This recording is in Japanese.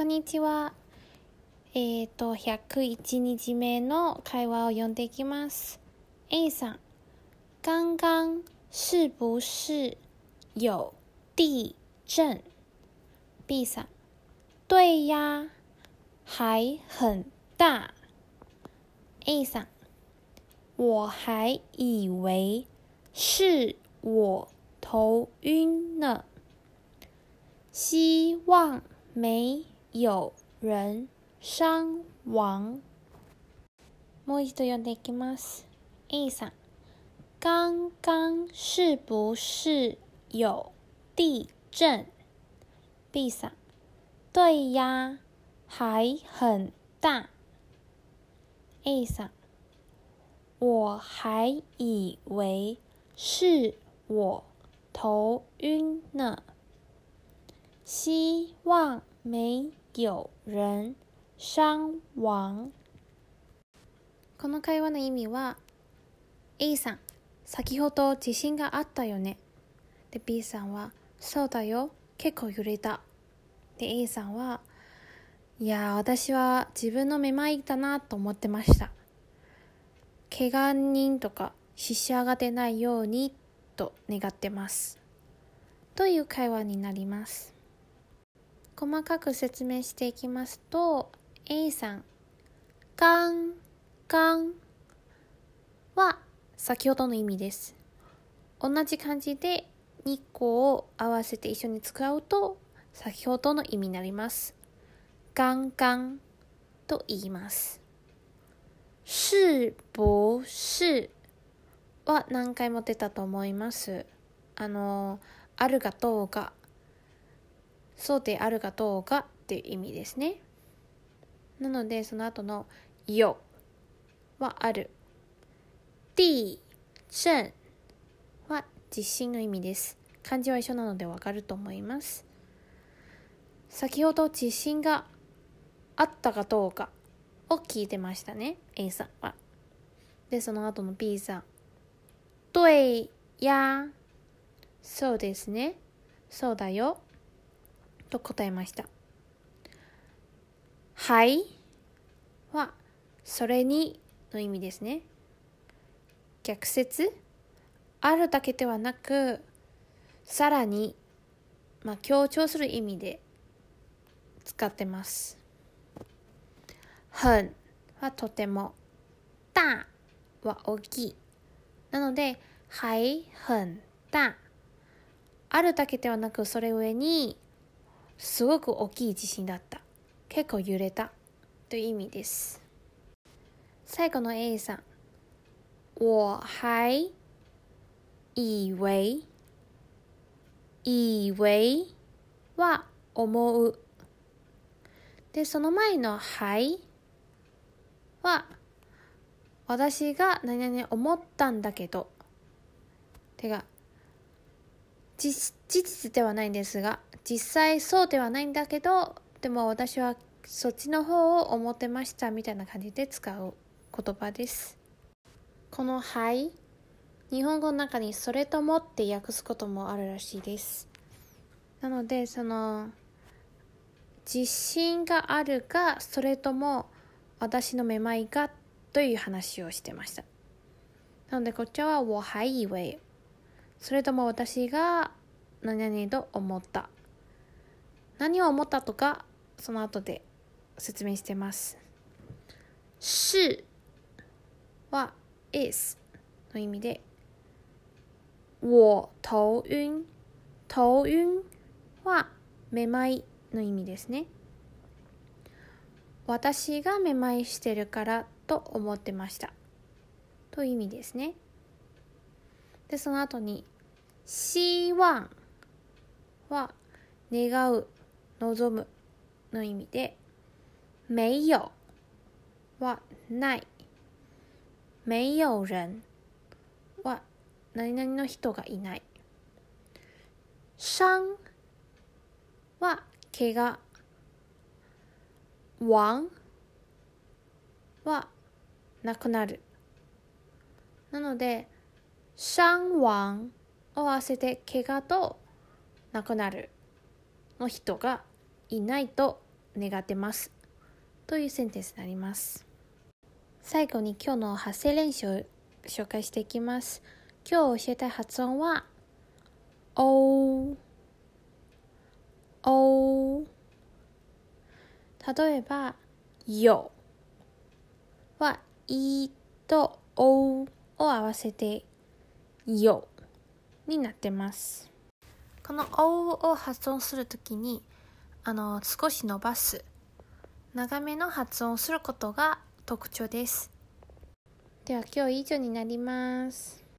こんにちは。えっ、ー、と、101日目の会話を読んでいきます。A さん、刚刚是不是有地震 ?B さん、对呀，还很大。A さん、我还以为是我头晕呢。希望没有人伤亡。もう一度読んでいきます。A さん、刚刚是不是有地震？B さん、对呀，还很大。A さん、我还以为是我头晕呢。希望没 有人傷亡。この会話の意味は A さん、先ほど地震があったよね。で B さんは、そうだよ、結構揺れた。で A さんは、いや私は自分のめまいだなと思ってました。怪我人とか死者が出ないようにと願ってます。という会話になります。細かく説明していきますと A さん「ガンガン」は先ほどの意味です。同じ漢字で2個を合わせて一緒に使うと先ほどの意味になります。ガンガンと言います。是不是は何回も出たと思います。あのあるがどうがそうであるかどうかっていう意味ですね。なので、その後のよはある。地震は地震の意味です。漢字は一緒なのでわかると思います。先ほど地震があったかどうかを聞いてましたね、A さんは。で、その後の B さん。对や。そうですね。そうだよ。と答えました。はいは、それにの意味ですね。逆説あるだけではなく、さらに、まあ、強調する意味で使ってます。很はとても、大は大きい。なので、はい、很大。あるだけではなく、それ上に、すごく大きい地震だった。結構揺れた。という意味です。最後の A さん。我还以为以为は思う。で、その前のはいは私が何々思ったんだけど。てか、事実ではないんですが、実際そうではないんだけどでも私はそっちの方を思ってましたみたいな感じで使う言葉です。この「はい」日本語の中に「それとも」って訳すこともあるらしいです。なのでその自信があるかそれとも私のめまいがという話をしてました。なのでこっちは「我还以为」それとも私が何々と思った。何を思ったとかその後で説明してます。是は is の意味で我頭晕。頭晕はめまいの意味ですね。私がめまいしてるからと思ってました。という意味ですね。でその後に希望は願う。望むの意味で、没有はない。没有人は何々の人がいない。傷は怪我。亡はなくなる。なので、傷亡を合わせて怪我となくなるの人がいないと願ってます。というセンテンスになります。最後に今日の発声練習を紹介していきます。今日教えたい発音はおお。例えばよ。は、いとおを合わせてよ。になってます。このおを発音するときに、あの、少し伸ばす、長めの発音をすることが特徴です。では今日以上になります。